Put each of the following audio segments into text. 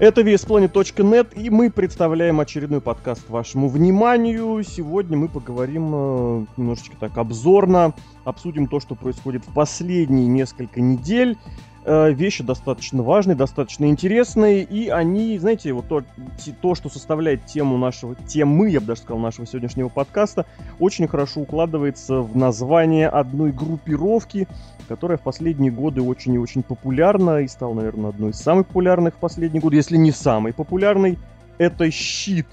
Это VSPlanet.net, и мы представляем очередной подкаст вашему вниманию. Сегодня мы поговорим э, немножечко так обзорно, обсудим то, что происходит в последние несколько недель. Э, вещи достаточно важные, достаточно интересные, и они, знаете, вот то, то, что составляет тему нашего, темы, я бы даже сказал, нашего сегодняшнего подкаста, очень хорошо укладывается в название одной группировки, которая в последние годы очень и очень популярна и стала, наверное, одной из самых популярных в последние годы, если не самый популярный. Это щит.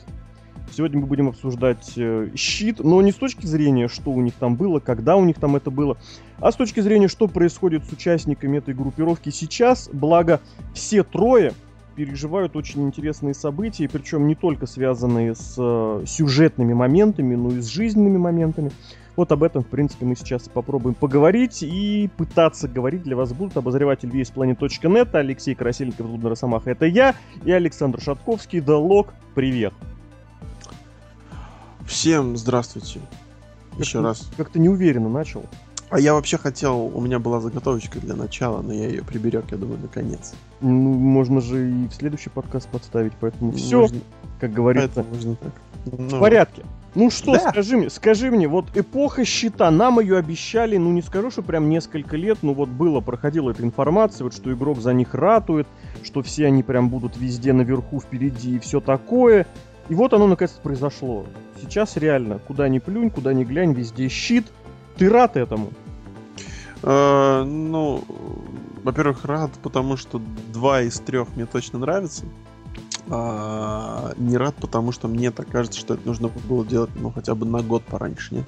Сегодня мы будем обсуждать э, щит, но не с точки зрения, что у них там было, когда у них там это было, а с точки зрения, что происходит с участниками этой группировки сейчас. Благо, все трое переживают очень интересные события, причем не только связанные с э, сюжетными моментами, но и с жизненными моментами. Вот об этом, в принципе, мы сейчас попробуем поговорить и пытаться говорить. Для вас будут обозреватель весьplanet.net, Алексей Красильников, Лудна Росомаха, это я, и Александр Шатковский, Далок, привет. Всем здравствуйте. Еще как раз. Как-то неуверенно начал. А я вообще хотел, у меня была заготовочка для начала, но я ее приберег, я думаю, наконец. Ну, можно же и в следующий подкаст подставить, поэтому все, можно, как говорится, можно так. Ну, в порядке. Ну что, да. скажи мне, скажи мне, вот эпоха щита, нам ее обещали, ну не скажу, что прям несколько лет, ну вот было, проходила эта информация, вот что игрок за них ратует, что все они прям будут везде наверху, впереди и все такое. И вот оно наконец-то произошло. Сейчас реально, куда ни плюнь, куда ни глянь, везде щит. Ты рад этому? Э, ну, во-первых, рад, потому что два из трех мне точно нравятся а, не рад, потому что мне так кажется, что это нужно было делать, ну, хотя бы на год пораньше, нет?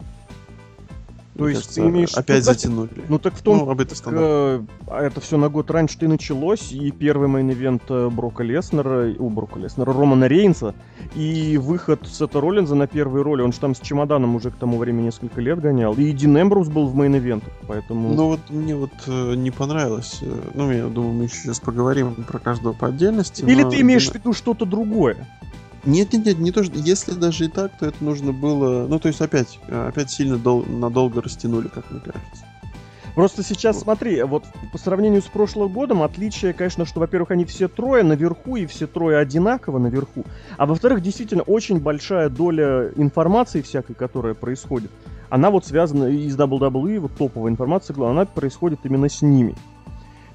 То есть кажется, ты имеешь... Опять ну, затянули. Ну так в том, ну, об это, так, э, это все на год раньше ты началось, и первый main event э, Брока Леснера, у Брока Леснера, Романа Рейнса, и выход Сета Роллинза на первые роли, он же там с чемоданом уже к тому времени несколько лет гонял, и Дин Эмброуз был в main event ах, поэтому... Ну вот мне вот э, не понравилось, э, ну я думаю, мы еще сейчас поговорим про каждого по отдельности. Или ты имеешь в виду что-то другое? Нет, нет, нет, не то, что если даже и так, то это нужно было. Ну, то есть опять, опять сильно дол- надолго растянули, как мне кажется. Просто сейчас вот. смотри, вот по сравнению с прошлым годом отличие, конечно, что, во-первых, они все трое наверху, и все трое одинаково наверху. А во-вторых, действительно, очень большая доля информации всякой, которая происходит, она вот связана из WWE, вот топовая информация, она происходит именно с ними.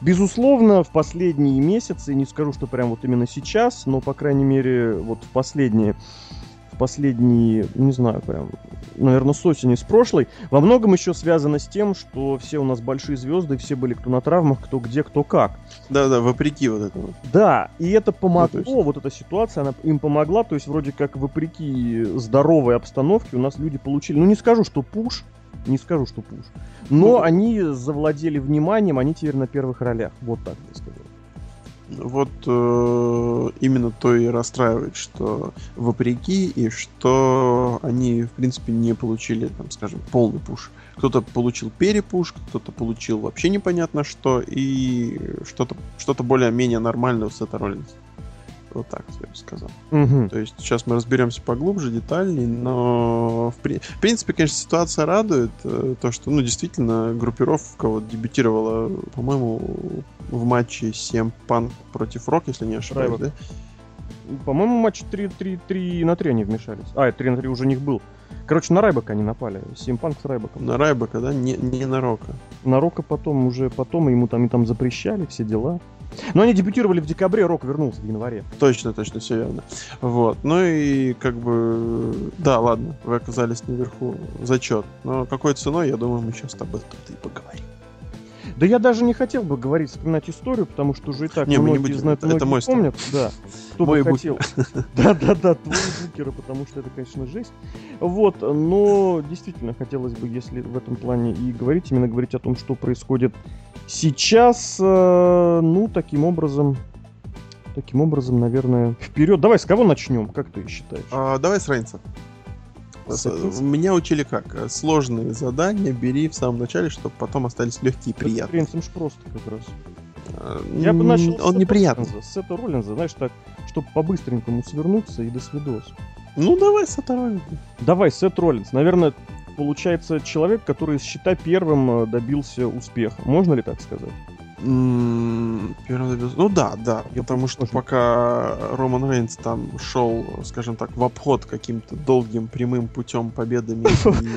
Безусловно, в последние месяцы, не скажу, что прям вот именно сейчас, но, по крайней мере, вот в последние, в последние, не знаю, прям, наверное, с осени, с прошлой, во многом еще связано с тем, что все у нас большие звезды, все были кто на травмах, кто где, кто как. Да-да, вопреки вот этому. Да, и это помогло, ну, есть... вот эта ситуация, она им помогла, то есть вроде как вопреки здоровой обстановке у нас люди получили, ну не скажу, что пуш, не скажу, что пуш. Но ну, они завладели вниманием, они теперь на первых ролях. Вот так я скажу. Вот э, именно то и расстраивает, что вопреки, и что они, в принципе, не получили, там, скажем, полный пуш. Кто-то получил перепуш, кто-то получил вообще непонятно что, и что-то что более-менее нормальное у Сета Роллинса. Вот так я бы сказал. Угу. То есть сейчас мы разберемся поглубже, детальнее, но в, при... в принципе, конечно, ситуация радует. Э, то, что, ну, действительно, группировка вот дебютировала, по-моему, в матче 7 панк против Рок, если не ошибаюсь, Райбок. да? По-моему, матч 3, 3, 3 на 3 они вмешались. А, 3 на 3 уже у них был. Короче, на Райбака они напали. Симпанк с Райбаком. На Райбака, да? Не, не на Рока. На Рока потом уже потом ему там и там запрещали все дела. Но они дебютировали в декабре, Рок вернулся в январе. Точно, точно, все верно. Вот. Ну и как бы... Да, ладно, вы оказались наверху. Зачет. Но какой ценой, я думаю, мы сейчас об этом и поговорим. Да я даже не хотел бы говорить, вспоминать историю, потому что уже и так не, многие не будем. знают, это, это мой помнят. Да, кто бы хотел. Да-да-да, твои букеры, потому что это, конечно, жесть. Вот, но действительно хотелось бы, если в этом плане и говорить, именно говорить о том, что происходит сейчас, э, ну, таким образом, таким образом, наверное, вперед. Давай, с кого начнем, как ты считаешь? А, давай с Рейнса. Меня учили как? Сложные задания бери в самом начале, чтобы потом остались легкие и приятные. Принцем ж просто как раз. А, Я бы начал Он неприятный. С этого Роллинза, знаешь, так, чтобы по-быстренькому свернуться и до свидос. Ну, давай Сет Роллинза. Давай, Сет Роллинз. Наверное, получается человек, который счета первым э, добился успеха. Можно ли так сказать? Первым добился. Ну да, да. Я потому что можно. пока Роман Рейнс там шел, скажем так, в обход каким-то долгим прямым путем победами.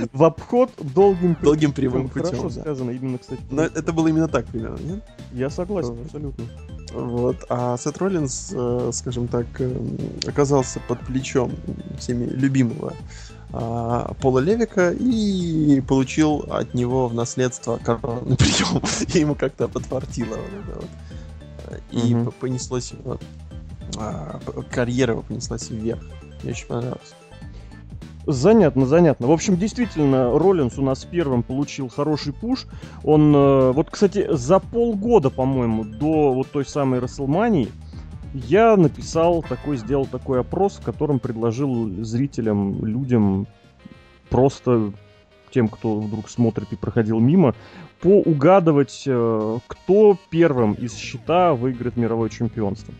В обход долгим долгим прямым путем. Хорошо сказано, именно, кстати. Это было именно так примерно, нет? Я согласен, абсолютно. Вот. А Сет Роллинс, э, скажем так, э, оказался под плечом всеми любимого Пола Левика и получил от него в наследство коронный прием. И ему как-то подфартило вот вот. И mm понеслось вот, а, карьера его понеслась вверх. Мне очень понравилось. Занятно, занятно. В общем, действительно, Роллинс у нас первым получил хороший пуш. Он, э, вот, кстати, за полгода, по-моему, до вот той самой Расселмании, я написал такой, сделал такой опрос, в котором предложил зрителям, людям, просто тем, кто вдруг смотрит и проходил мимо, поугадывать, э, кто первым из счета выиграет мировое чемпионство.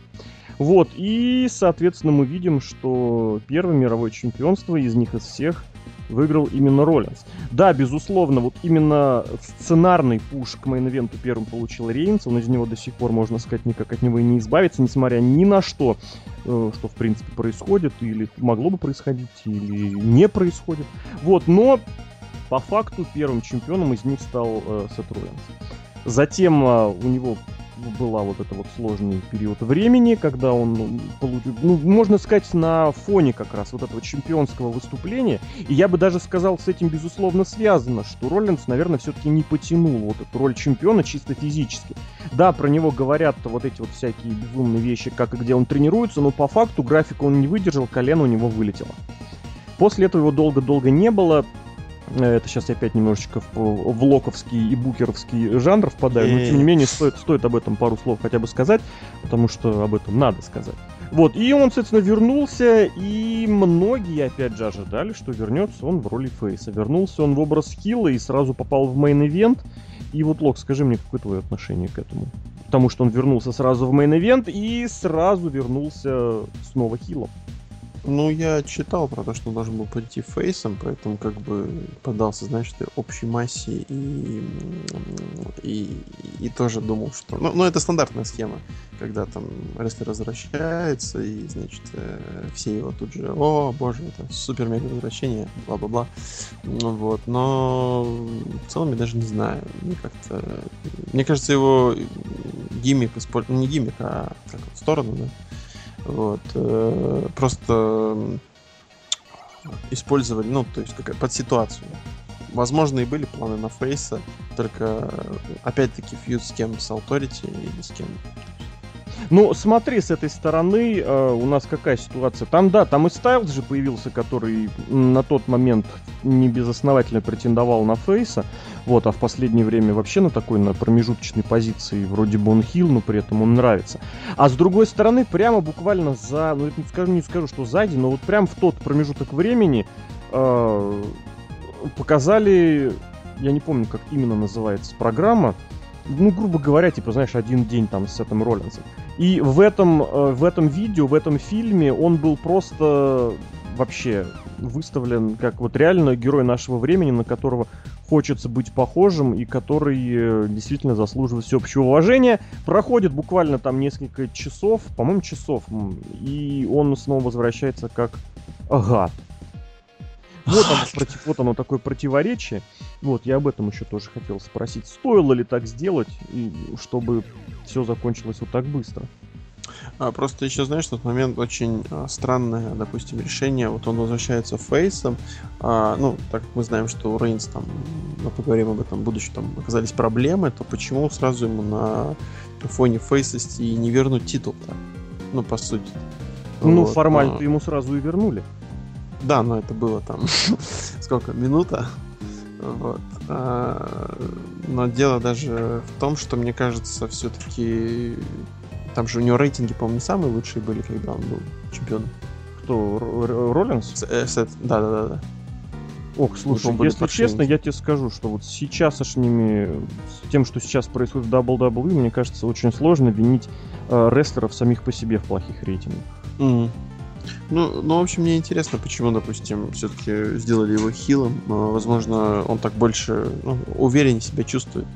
Вот, и, соответственно, мы видим, что первое мировое чемпионство из них из всех выиграл именно Роллинс. Да, безусловно, вот именно сценарный пуш к мейн-ивенту первым получил Рейнс, он из него до сих пор, можно сказать, никак от него и не избавиться, несмотря ни на что, э, что, в принципе, происходит, или могло бы происходить, или не происходит. Вот, но по факту первым чемпионом из них стал э, Сет Роллинс. Затем э, у него была вот это вот сложный период времени, когда он ну, получил, ну, можно сказать, на фоне как раз вот этого чемпионского выступления. И я бы даже сказал, с этим безусловно связано, что Роллинс, наверное, все-таки не потянул вот эту роль чемпиона чисто физически. Да, про него говорят вот эти вот всякие безумные вещи, как и где он тренируется, но по факту графика он не выдержал, колено у него вылетело. После этого его долго-долго не было, это сейчас я опять немножечко в, в локовский и букеровский жанр впадаю, но тем не менее стоит, стоит об этом пару слов хотя бы сказать, потому что об этом надо сказать. Вот, и он, соответственно, вернулся, и многие, опять же, ожидали, что вернется он в роли face а. Вернулся он в образ heel а и сразу попал в main event. И вот, Лок, скажи мне, какое твое отношение к этому? Потому что он вернулся сразу в main event и сразу вернулся снова heel ом. Ну, я читал про то, что он должен был прийти face ом, поэтому как бы поддался, знаешь, ты общей массе и, и, и тоже думал, что... Ну, ну, это стандартная схема, когда там рестлер возвращается, и, значит, э, все его тут же, о, боже, это супер-мега возвращение, бла-бла-бла. Ну, вот, но в целом я даже не знаю. Мне как-то... Мне кажется, его гиммик использовал... Ну, не гиммик, а как, сторону, да? Вот. Э, просто использовали, ну, то есть какая под ситуацию. Возможно, и были планы на Фейса, только опять-таки фьюз с кем? С Authority или с кем? Ну, смотри, с этой стороны э, у нас какая ситуация. Там, да, там и Стайлз же появился, который на тот момент не безосновательно претендовал на Фейса. Вот, а в последнее время вообще на такой, на промежуточной позиции вроде бы он хил, но при этом он нравится. А с другой стороны, прямо буквально за, ну, не скажу, не скажу, что сзади, но вот прям в тот промежуток времени э, показали, я не помню, как именно называется программа, ну, грубо говоря, типа, знаешь, один день там с этим Роллинсом. И в этом, э, в этом видео, в этом фильме он был просто вообще выставлен как вот реально герой нашего времени, на которого хочется быть похожим и который э, действительно заслуживает всеобщего уважения. Проходит буквально там несколько часов, по-моему, часов, и он снова возвращается как гад. Вот оно, против, вот оно такое противоречие. Вот, я об этом еще тоже хотел спросить. Стоило ли так сделать, и, чтобы все закончилось вот так быстро? А, просто еще, знаешь, тот момент очень а, странное, допустим, решение. Вот он возвращается фейсом. А, ну, так как мы знаем, что у Рейнс там, мы поговорим об этом в будущем, там оказались проблемы, то почему сразу ему на фоне фейсости не вернуть титул-то? Ну, по сути. Ну, вот, формально а... ему сразу и вернули. Да, но это было там сколько, минута. Вот. А, но дело даже в том, что мне кажется, все-таки там же у него рейтинги, по-моему, не самые лучшие были, когда он был чемпионом. Кто? Роллинс? Э, да, да, да, да. Ох, слушай, если честно, я тебе скажу, что вот сейчас с ними, с тем, что сейчас происходит в WWE, мне кажется, очень сложно винить э, рестлеров самих по себе в плохих рейтингах. Mm. Ну, ну, в общем, мне интересно, почему, допустим, все-таки сделали его хилом. Возможно, он так больше ну, увереннее себя чувствует.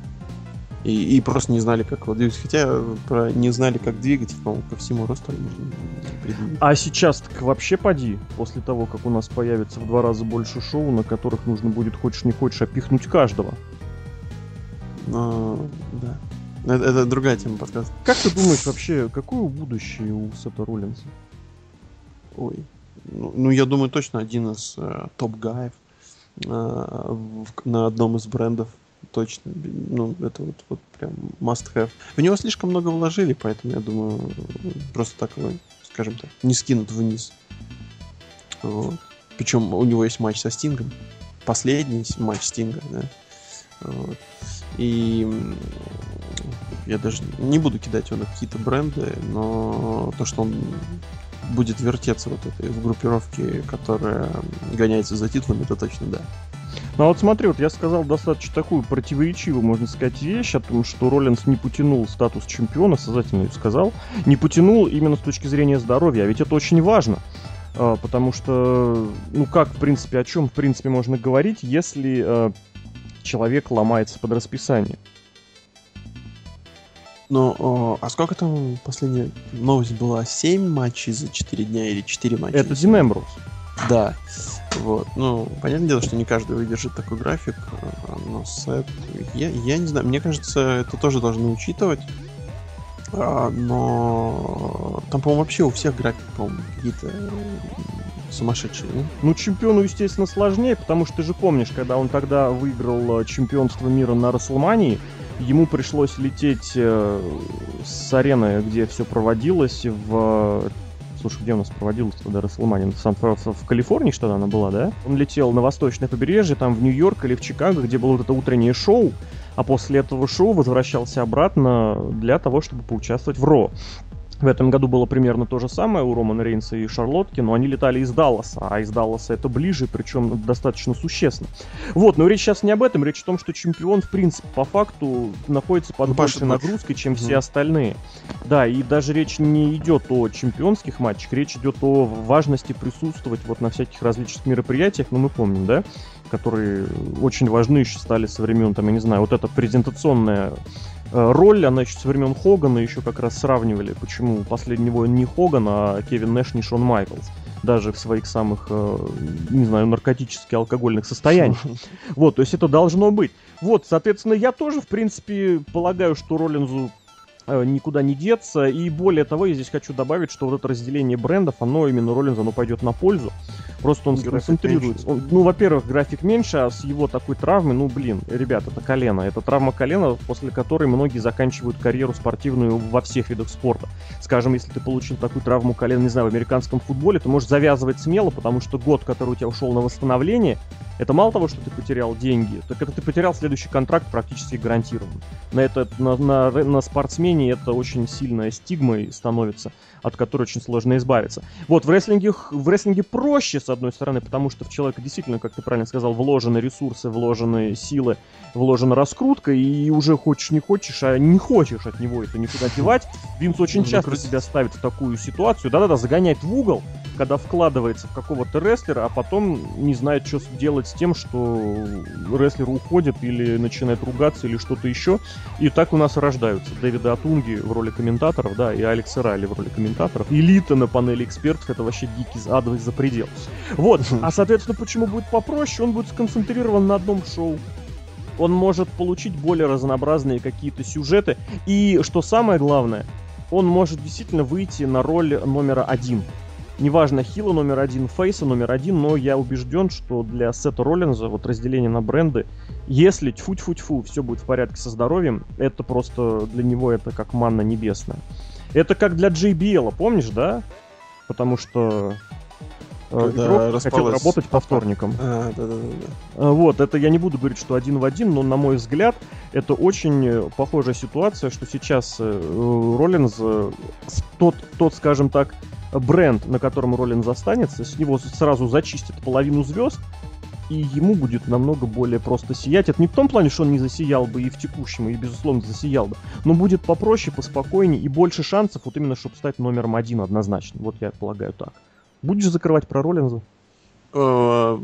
И, и просто не знали, как его двигать. Хотя про не знали, как двигать, по-моему, по всему росту можно А сейчас так вообще поди, после того, как у нас появится в два раза больше шоу, на которых нужно будет, хочешь не хочешь, опихнуть каждого. Но, да. Это, это другая тема подкаста. Как ты думаешь вообще, какое будущее у Сета Роллинса? Ой. Ну, ну, я думаю, точно один из э, топ-гаев э, на одном из брендов. Точно. Ну, это вот, вот прям must have. В него слишком много вложили, поэтому я думаю, просто так его, скажем так, не скинут вниз. Вот. Причем у него есть матч со Стингом. Последний матч Стинга, да. Вот. И я даже не буду кидать его на какие-то бренды, но то, что он будет вертеться вот этой в группировке, которая гоняется за титулами, это точно да. Ну а вот смотри, вот я сказал достаточно такую противоречивую, можно сказать, вещь о том, что Роллинс не потянул статус чемпиона, сознательно ее сказал, не потянул именно с точки зрения здоровья, а ведь это очень важно. А, потому что, ну как, в принципе, о чем, в принципе, можно говорить, если э, человек ломается под расписание. Ну, о, а сколько там последняя новость была? 7 матчей за 4 дня или 4 матча? Это Дин Эмбрус. Да. Вот. Ну, понятное дело, что не каждый выдержит такой график, а, но сет... Я, я не знаю, мне кажется, это тоже должны учитывать. А, но там, по-моему, вообще у всех график, по-моему, какие-то сумасшедшие. Ну? ну, чемпиону, естественно, сложнее, потому что ты же помнишь, когда он тогда выиграл э, чемпионство мира на Расселмании, ему пришлось лететь э, с арены, где все проводилось, в Слушай, где у нас проводилась тогда Расселмания? В, в Калифорнии что-то она была, да? Он летел на восточное побережье, там в Нью-Йорк или в Чикаго, где было вот это утреннее шоу, а после этого шоу возвращался обратно для того, чтобы поучаствовать в Ро. В этом году было примерно то же самое у Романа Рейнса и Шарлотки, но они летали из Далласа, а из Далласа это ближе, причем достаточно существенно. Вот, но речь сейчас не об этом, речь о том, что чемпион, в принципе, по факту находится под ну, большей нагрузкой, чем все остальные. Да, и даже речь не идет о чемпионских матчах, речь идет о важности присутствовать вот на всяких различных мероприятиях, ну мы помним, да, которые очень важны еще стали со времен, там, я не знаю, вот эта презентационная Э, роль, она еще со времен Хогана еще как раз сравнивали, почему последний воин не Хоган, а Кевин Нэш не Шон Майклс. Даже в своих самых, э, не знаю, наркотически алкогольных состояниях. Вот, то есть это должно быть. Вот, соответственно, я тоже, в принципе, полагаю, что Роллинзу Э, никуда не деться. И более того, я здесь хочу добавить, что вот это разделение брендов, оно именно Роллинзу, оно пойдет на пользу. Просто он сконцентрируется. Он, ну, во-первых, график меньше, а с его такой травмой, ну, блин, ребят, это колено. Это травма колена, после которой многие заканчивают карьеру спортивную во всех видах спорта. Скажем, если ты получил такую травму колена, не знаю, в американском футболе, ты можешь завязывать смело, потому что год, который у тебя ушел на восстановление, это мало того, что ты потерял деньги, так это ты потерял следующий контракт практически гарантированно. На, это, на, на, на спортсмене это очень сильная стигма становится, от которой очень сложно избавиться. Вот, в рестлинге, в рестлинге проще, с одной стороны, потому что в человека действительно, как ты правильно сказал, вложены ресурсы, вложены силы, вложена раскрутка, и уже хочешь не хочешь, а не хочешь от него это никуда девать. Винс очень часто себя ставит в такую ситуацию, да-да-да, загоняет в угол, когда вкладывается в какого-то рестлера, а потом не знает, что делать с тем, что рестлер уходит или начинает ругаться или что-то еще. И так у нас рождаются Дэвида Атунги в роли комментаторов, да, и Алекс Райли в роли комментаторов. Элита на панели экспертов, это вообще дикий адовый запредел. Вот, а соответственно, почему будет попроще? Он будет сконцентрирован на одном шоу он может получить более разнообразные какие-то сюжеты. И что самое главное, он может действительно выйти на роль номера один неважно, Хила номер один, Фейса номер один, но я убежден, что для Сета Роллинза, вот разделение на бренды, если тьфу-тьфу-тьфу, все будет в порядке со здоровьем, это просто для него это как манна небесная. Это как для JBL, помнишь, да? Потому что э, Когда игрок распалась... хотел работать по вторникам. А, да, да, да. Э, вот, это я не буду говорить, что один в один, но на мой взгляд, это очень похожая ситуация, что сейчас э, Роллинз, тот, тот, скажем так, бренд, на котором Роллинз останется, с него сразу зачистят половину звезд, и ему будет намного более просто сиять. Это не в том плане, что он не засиял бы и в текущем, и, безусловно, засиял бы, но будет попроще, поспокойнее и больше шансов вот именно, чтобы стать номером один однозначно. Вот я полагаю так. Будешь закрывать про Роллинза? Э,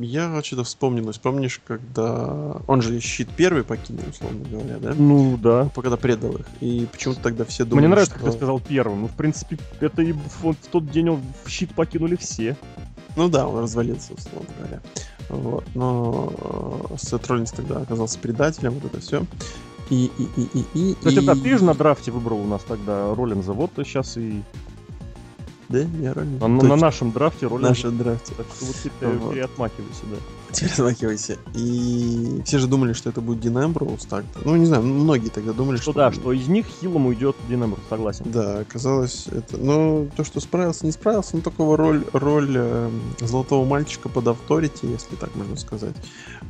я что-то вспомнилось. Помнишь, когда... Он же щит первый покинул, условно говоря, да? Ну, да. Когда предал их. И почему-то тогда все думали, Мне нравится, что... как ты сказал первым. Ну, в принципе, это и в тот день он в щит покинули все. Ну да, он развалился, условно говоря. Вот. Но э, Сет Роллинс тогда оказался предателем, вот это все. И, и, и, и, и, Кстати, и... да, ты же на драфте выбрал у нас тогда Роллинза. Вот сейчас и Да, я Роллинс. на, на Точно. нашем драфте Роллинза. нашем драфте. Так что вот теперь Вот. переотмахивайся, да. Теперь размахивайся. И все же думали, что это будет Дин Эмброуз так-то. Ну, не знаю, многие тогда думали, Что что... да, что из них хилом уйдет Дин Эмброуз, согласен. Да, оказалось это. Но то, что справился, не справился, но такого роль, роль э, золотого мальчика под авторити, если так можно сказать,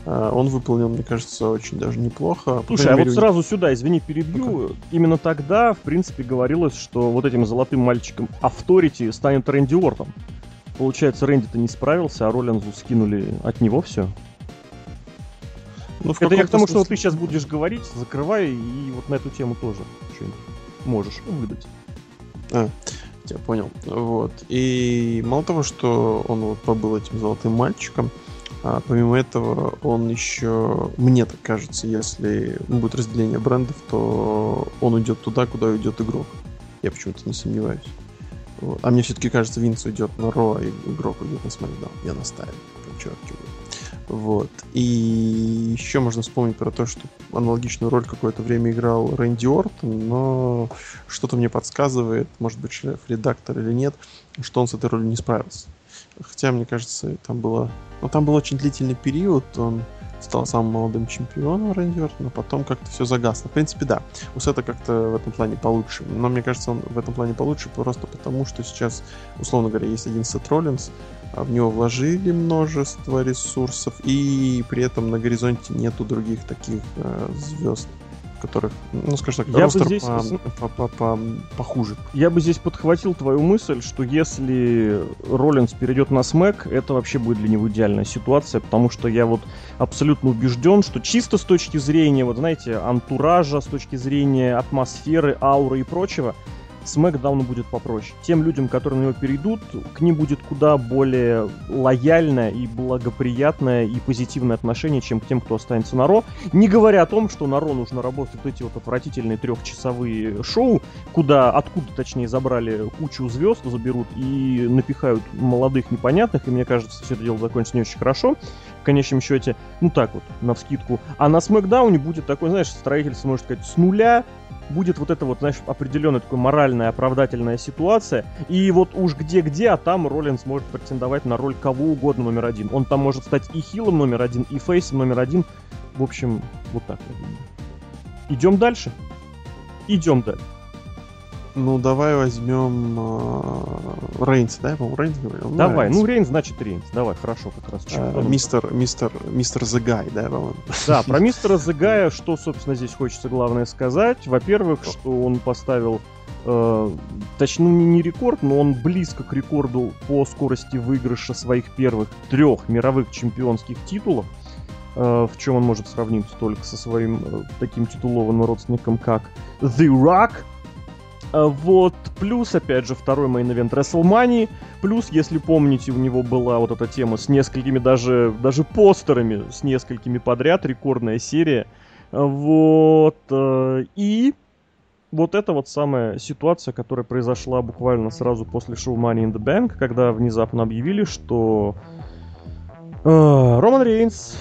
э, он выполнил, мне кажется, очень даже неплохо. Слушай, а крайней вот мере, сразу сюда, извини, перебью. Именно тогда, в принципе, говорилось, что вот этим золотым мальчиком авторити станет Рэнди Ортон. Получается, Рэнди-то не справился, а Роллинзу скинули от него все. ну, в Это я к тому, что смысле- ты сейчас будешь говорить, закрывай, и вот на эту тему тоже что-нибудь можешь выдать. Я понял. Вот. И мало того, что он вот побыл этим золотым мальчиком, а помимо этого он еще, мне так кажется, если будет разделение брендов, то он уйдет туда, куда уйдет игрок. Я почему-то не сомневаюсь. А мне все-таки кажется, Винс уйдет на Ро, а игрок уйдет на Смакдаун. Я настаиваю. Подчеркиваю. Вот. И еще можно вспомнить про то, что аналогичную роль какое-то время играл Рэнди Ортон, но что-то мне подсказывает, может быть, шеф-редактор или нет, что он с этой ролью не справился. Хотя, мне кажется, там было... Ну, там был очень длительный период, он стал самым молодым чемпионом Рэнди Ортон, потом как-то все загасло. В принципе, да, у Сета как-то в этом плане получше. Но мне кажется, он в этом плане получше просто потому, что сейчас, условно говоря, есть один Сет Роллинс, а в него вложили множество ресурсов, и при этом на горизонте нету других таких э, звезд, которых, ну, скажем так, Я бы здесь по- по- по- похуже. Я бы здесь подхватил твою мысль, что если Роллинс перейдет на смэк, это вообще будет для него идеальная ситуация, потому что я вот абсолютно убежден, что чисто с точки зрения, вот знаете, антуража, с точки зрения атмосферы, ауры и прочего, Смэкдауну будет попроще. Тем людям, которые на него перейдут, к ним будет куда более лояльное и благоприятное и позитивное отношение, чем к тем, кто останется на Ро. Не говоря о том, что на Ро нужно работать вот эти вот отвратительные трехчасовые шоу, куда, откуда, точнее, забрали кучу звезд, заберут и напихают молодых непонятных, и мне кажется, все это дело закончится не очень хорошо. В конечном счете, ну так вот, на вскидку. А на Смакдауне будет такой, знаешь, строительство, можно сказать, с нуля, будет вот это вот, знаешь, определенная такая моральная, оправдательная ситуация. И вот уж где-где, а там Роллинс может претендовать на роль кого угодно номер один. Он там может стать и хилом номер один, и фейсом номер один. В общем, вот так. Идем дальше? Идем дальше. Ну, давай возьмем э, Рейнс, да, я, по-моему, Рейнс говорил? Ну, Давай, Рейнс. ну Рейнс значит Рейнс. Давай, хорошо, как раз. Чемпионом. мистер, мистер, мистер Guy, да, по-моему. Да, про мистера Загая, что, собственно, здесь хочется главное сказать. Во-первых, что он поставил, э, точнее, ну, не, не рекорд, но он близко к рекорду по скорости выигрыша своих первых трех мировых чемпионских титулов. э, в чем он может сравниться только со своим э, таким титулованным родственником, как The Rock. А Вот, плюс, опять же, второй мейн-эвент WrestleMania, плюс, если помните, у него была вот эта тема с несколькими даже, даже постерами, с несколькими подряд, рекордная серия. Вот, э, и вот это вот самая ситуация, которая произошла буквально сразу после шоу Money in the Bank, когда внезапно объявили, что э, Роман Рейнс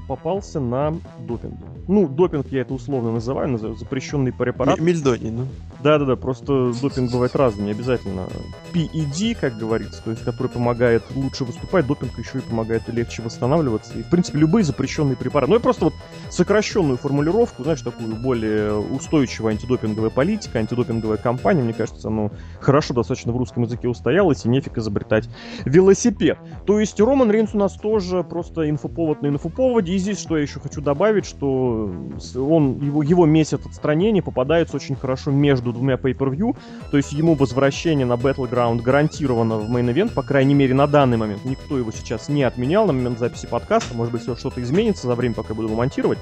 попался на допинге. Ну, допинг я это условно называю, называю запрещенный препарат. М- Мельдоний, ну. Да-да-да, просто допинг бывает разным, не обязательно PED, как говорится, то есть который помогает лучше выступать, допинг еще и помогает легче восстанавливаться. И, в принципе, любые запрещенные препараты. Ну, я просто вот сокращенную формулировку, знаешь, такую более устойчивая антидопинговая политика, антидопинговая кампания, мне кажется, оно хорошо достаточно в русском языке устоялось, и нефиг изобретать велосипед. То есть Роман Рейнс у нас тоже просто инфоповод на инфоповоде, и здесь что я еще хочу добавить, что с- он, его, его месяц отстранения попадается очень хорошо между двумя pay-per-view, то есть ему возвращение на Battleground гарантировано в main event, по крайней мере на данный момент. Никто его сейчас не отменял на момент записи подкаста, может быть, все что-то изменится за время, пока я буду его монтировать.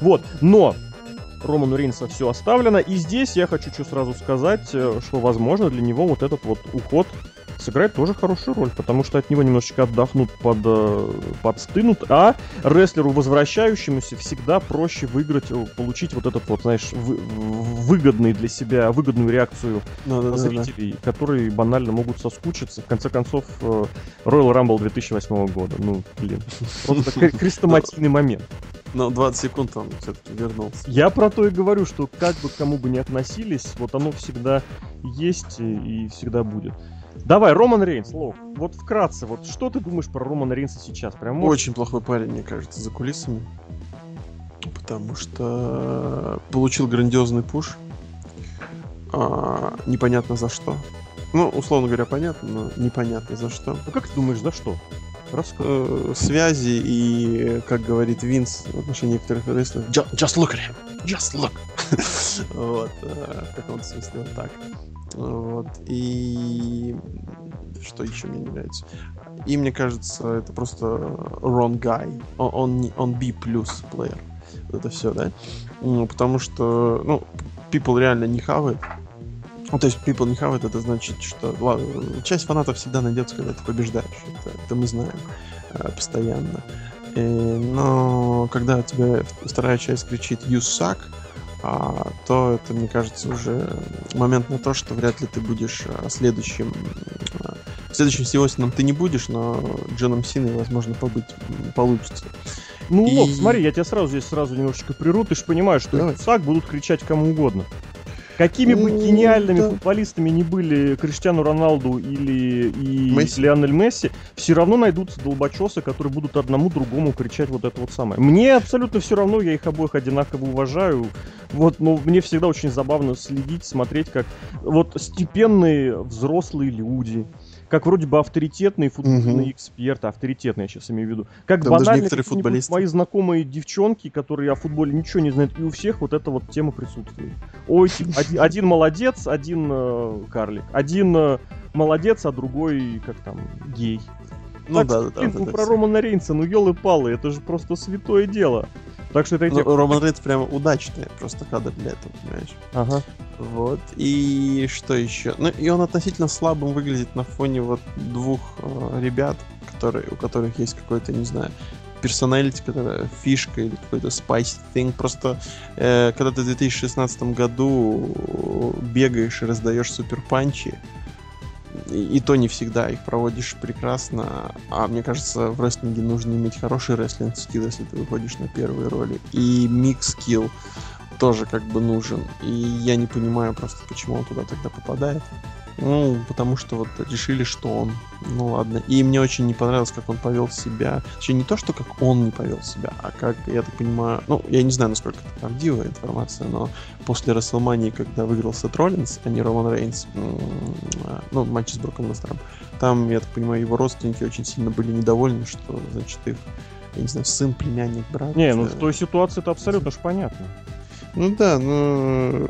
Вот, но Роману Рейнса все оставлено. И здесь я хочу что сразу сказать, э, что, возможно, для него вот этот вот уход сыграет тоже хорошую роль, потому что от него немножечко отдохнут, под, э, подстынут, а рестлеру, возвращающемуся, всегда проще выиграть, э, получить вот этот вот, знаешь, вы, выгодный для себя, выгодную реакцию да, да, зрителей, да, да. которые банально могут соскучиться. В конце концов, Royal Rumble 2008 года. Ну, блин, просто крестоматийный момент. Но 20 секунд он все-таки вернулся. Я про то и говорю, что как бы к кому бы ни относились, вот оно всегда есть и всегда будет. Давай, Роман Рейнс, Лов, вот вкратце, вот что ты думаешь про Романа Рейнса сейчас? Прям может... Очень плохой парень, мне кажется, за кулисами. Потому что получил грандиозный пуш. А, непонятно за что. Ну, условно говоря, понятно, но непонятно за что. Ну как ты думаешь, за что? Э, связи и, как говорит Винс в отношении некоторых рестлеров, just, just look at him, just look. вот, э, каком-то смысле вот так. Вот, и что еще мне не нравится? И мне кажется, это просто wrong guy. Он, он, он B плюс плеер. Вот это все, да? Ну, потому что, ну, people реально не хавает. Ну, то есть people не хавает, это значит, что ладно, часть фанатов всегда найдется, когда ты побеждаешь. Это, это мы знаем э, постоянно. И, но когда тебе вторая часть кричит «You suck», а, то это, мне кажется, уже момент на то, что вряд ли ты будешь а, следующим. Следующим Сиосином ты не будешь, но Джоном Синой, возможно, побыть получится. Ну, и... Лок, смотри, я тебя сразу здесь сразу немножечко приру, ты же понимаешь, что Давай. так будут кричать кому угодно. Какими бы гениальными да. футболистами не были Криштиану Роналду или и Месси. Лионель Месси, все равно найдутся долбочесы, которые будут одному другому кричать вот это вот самое. Мне абсолютно все равно, я их обоих одинаково уважаю. Вот, но мне всегда очень забавно следить, смотреть, как вот степенные взрослые люди, как вроде бы авторитетные футбольные угу. эксперты, авторитетные, я сейчас имею в виду, как Там банально футболисты. мои знакомые девчонки, которые о футболе ничего не знают, и у всех вот эта вот тема присутствует. Ой, один, один молодец, один э, карлик, один э, молодец, а другой, как там, гей. Ну так, да, да, блин, да, ну, про Романа Рейнса, ну елы-палы, это же просто святое дело. Так что это эти... Ну, Роман Рейнс прям удачный просто кадр для этого, понимаешь? Ага. Вот. И что еще? Ну, и он относительно слабым выглядит на фоне вот двух э, ребят, которые, у которых есть какой-то, не знаю, персоналити, которая фишка или какой-то spicy thing. Просто э, когда ты в 2016 году бегаешь и раздаешь супер панчи, и, и то не всегда их проводишь прекрасно. А мне кажется, в рестлинге нужно иметь хороший рестлинг скилл, если ты выходишь на первые роли. И микс скилл тоже как бы нужен. И я не понимаю просто, почему он туда тогда попадает. Ну, потому что вот решили, что он. Ну ладно. И мне очень не понравилось, как он повел себя. Точнее, не то, что как он не повел себя, а как, я так понимаю, ну, я не знаю, насколько это правдивая информация, но после Расселмании, когда выиграл Сет Роллинс, а не Роман Рейнс, ну, матч с Броком Лестером, там, я так понимаю, его родственники очень сильно были недовольны, что, значит, их, я не знаю, сын, племянник, брат. Не, ну в той ситуации это абсолютно ж понятно. Ну да, но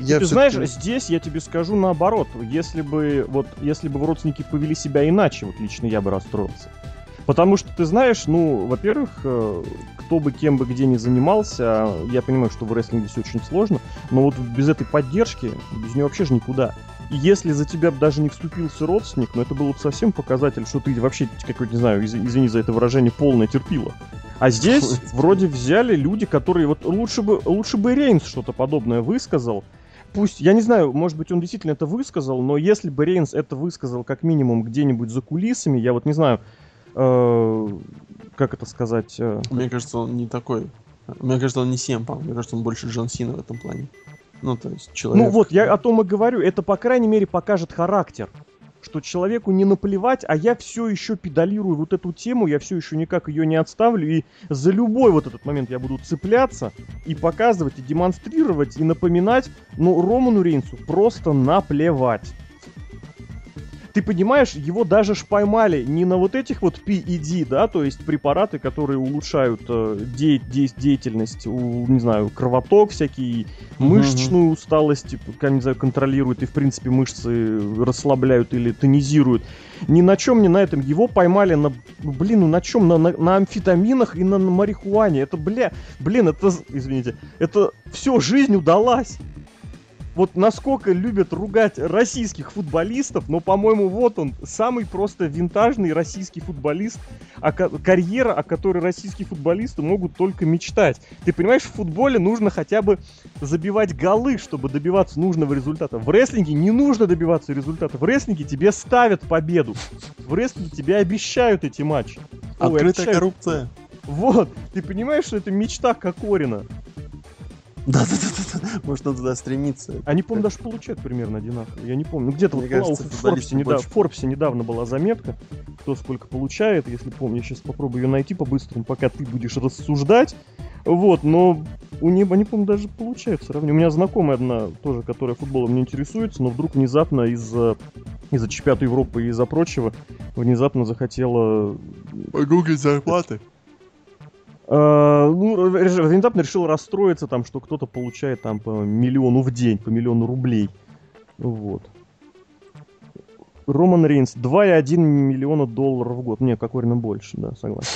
я Ты знаешь, здесь я тебе скажу наоборот. Если бы вот если бы родственники повели себя иначе, вот лично я бы расстроился. Потому что ты знаешь, ну, во-первых, э, кто бы кем бы где ни занимался, я понимаю, что в рестлинге все очень сложно, но вот без этой поддержки, без нее вообще же никуда. Если за тебя даже не вступился родственник, ну это было бы совсем показатель, что ты вообще, какой-то, не знаю, извини за это выражение, полное терпило. А здесь вроде взяли люди, которые вот лучше бы, лучше бы Рейнс что-то подобное высказал. Пусть, я не знаю, может быть, он действительно это высказал, но если бы Рейнс это высказал как минимум где-нибудь за кулисами, я вот не знаю, э, как это сказать... Э, Мне кажется, он не такой. Мне кажется, он не Семпа. Мне кажется, он больше Джон Сина в этом плане. Ну, то есть человек... Ну вот, я о том и говорю. Это, по крайней мере, покажет характер что человеку не наплевать, а я все еще педалирую вот эту тему, я все еще никак ее не отставлю, и за любой вот этот момент я буду цепляться и показывать, и демонстрировать, и напоминать, но Роману Рейнсу просто наплевать. Ты понимаешь, его даже ж поймали не на вот этих вот PED, да, то есть препараты, которые улучшают э, де- де- деятельность, у, не знаю, кровоток всякий, мышечную усталость, типа, не знаю, контролируют и, в принципе, мышцы расслабляют или тонизируют. Ни на чем не на этом. Его поймали на, блин, ну на чем? На, на, на амфетаминах и на, на марихуане. Это, бля, блин, это, извините, это все, жизнь удалась вот насколько любят ругать российских футболистов, но, по-моему, вот он, самый просто винтажный российский футболист, а карьера, о которой российские футболисты могут только мечтать. Ты понимаешь, в футболе нужно хотя бы забивать голы, чтобы добиваться нужного результата. В рестлинге не нужно добиваться результата. В рестлинге тебе ставят победу. В рестлинге тебе обещают эти матчи. Открытая Ой, коррупция. Вот, ты понимаешь, что это мечта Кокорина. Да-да-да, может надо туда стремиться. Они, по-моему, даже получают примерно одинаково. Я не помню. Ну, где-то вот кажется, в Форбсе, недав... в Форбсе недавно была заметка, кто сколько получает, если помню. Я сейчас попробую ее найти по-быстрому, пока ты будешь рассуждать. Вот, но у них, они, по-моему, даже получают сравнение. У меня знакомая одна тоже, которая футболом не интересуется, но вдруг внезапно из-за из-за чемпионата Европы и из-за прочего внезапно захотела... Погуглить зарплаты. Uh, ну, внезапно решил расстроиться, там, что кто-то получает там по миллиону в день, по миллиону рублей. Вот. Роман Рейнс 2,1 миллиона долларов в год. Не, Кокорина больше, да, согласен.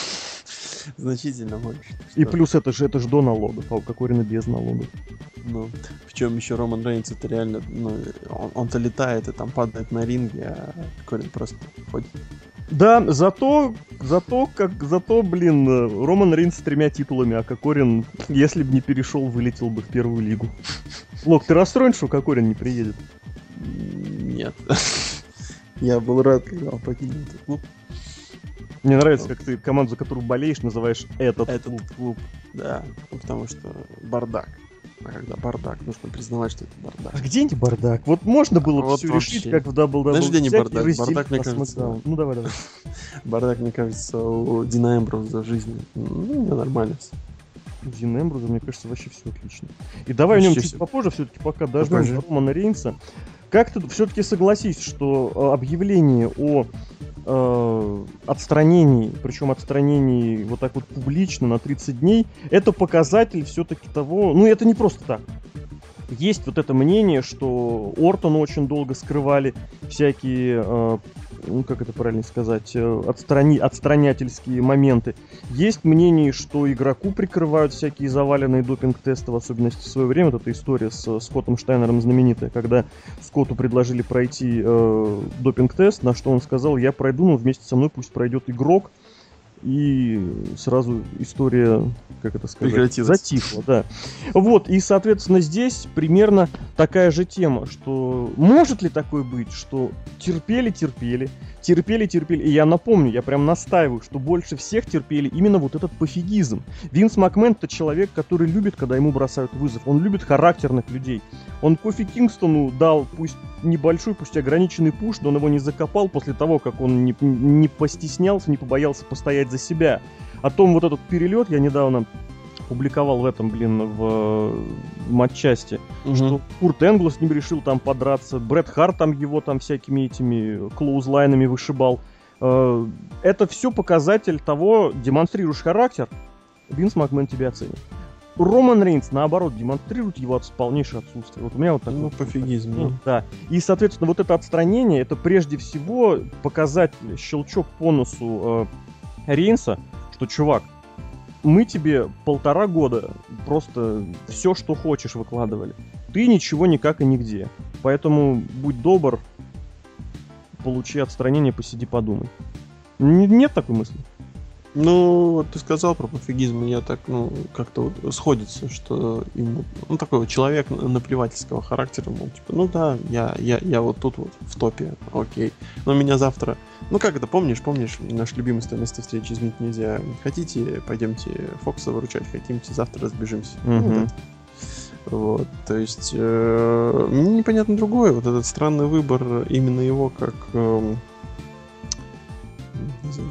Значительно больше. И плюс это же это же до налогов, а у Кокорина без налогов. Ну, причем еще Роман Рейнс это реально, ну, он, он-то летает и там падает на ринге, а Кокорин просто ходит. Да, зато, зато, как, зато, блин, Роман Рейнс с тремя титулами, а Кокорин, если бы не перешел, вылетел бы в первую лигу. Лок, ты расстроен, что Кокорин не приедет? Нет. Я был рад, когда он покинул этот клуб. Мне нравится, как ты команду, за которую болеешь, называешь этот, этот клуб. клуб. Да, потому что бардак. А когда бардак, нужно признавать, что это бардак. А где не бардак? Вот можно было вот все вообще. решить, как в WWE. Знаешь, где не бардак? Бардак, мне кажется... Ну, давай, давай. Бардак, мне кажется, у Дина Эмброза в жизни. Ну, мне нормально все. У Дина Эмброза, мне кажется, вообще все отлично. И давай вообще о нем чуть все. попозже, все-таки пока дождем Романа Рейнса. Как ты все-таки согласись, что э, объявление о э, отстранении, причем отстранении вот так вот публично на 30 дней, это показатель все-таки того, ну это не просто так. Есть вот это мнение, что Ортон очень долго скрывали всякие э, ну как это правильно сказать, э, отстрани, отстранятельские моменты. Есть мнение, что игроку прикрывают всякие заваленные допинг-тесты, в особенности в свое время. Вот эта история с э, Скоттом Штайнером знаменитая, когда Скотту предложили пройти э, допинг-тест, на что он сказал, я пройду, но вместе со мной пусть пройдет игрок, и сразу история, как это сказать, затихла, да. Вот, и, соответственно, здесь примерно такая же тема, что может ли такое быть, что терпели-терпели, терпели-терпели, и я напомню, я прям настаиваю, что больше всех терпели именно вот этот пофигизм. Винс Макмен это человек, который любит, когда ему бросают вызов, он любит характерных людей. Он Кофи Кингстону дал, пусть небольшой, пусть ограниченный пуш, но он его не закопал после того, как он не, не постеснялся, не побоялся постоять за себя. О том вот этот перелет я недавно публиковал в этом, блин, в, в матчасти, угу. что Курт Энгл с ним решил там подраться, Брэд Харт там его там всякими этими клоузлайнами вышибал. Э, это все показатель того, демонстрируешь характер, Винс Макмен тебя оценит. Роман Рейнс, наоборот, демонстрирует его от полнейшее отсутствие. Вот у меня вот такой... Ну, пофигизм. Ну. Да. И, соответственно, вот это отстранение, это прежде всего показатель, щелчок по носу э, Рейнса, что, чувак, мы тебе полтора года просто все, что хочешь, выкладывали. Ты ничего никак и нигде. Поэтому будь добр, получи отстранение, посиди, подумай. Нет такой мысли? Ну, вот ты сказал про пофигизм, и я так, ну, как-то вот сходится, что ему, ну, такой вот человек наплевательского характера, мол, типа, ну да, я, я, я вот тут вот в топе, окей. Но меня завтра, ну как это, помнишь, помнишь, наш любимый с место встречи изменить нельзя. Хотите, пойдемте Фокса выручать, хотите, завтра разбежимся. Mm-hmm. Ну, вот, вот, то есть, э, мне непонятно другое, вот этот странный выбор именно его как... Э,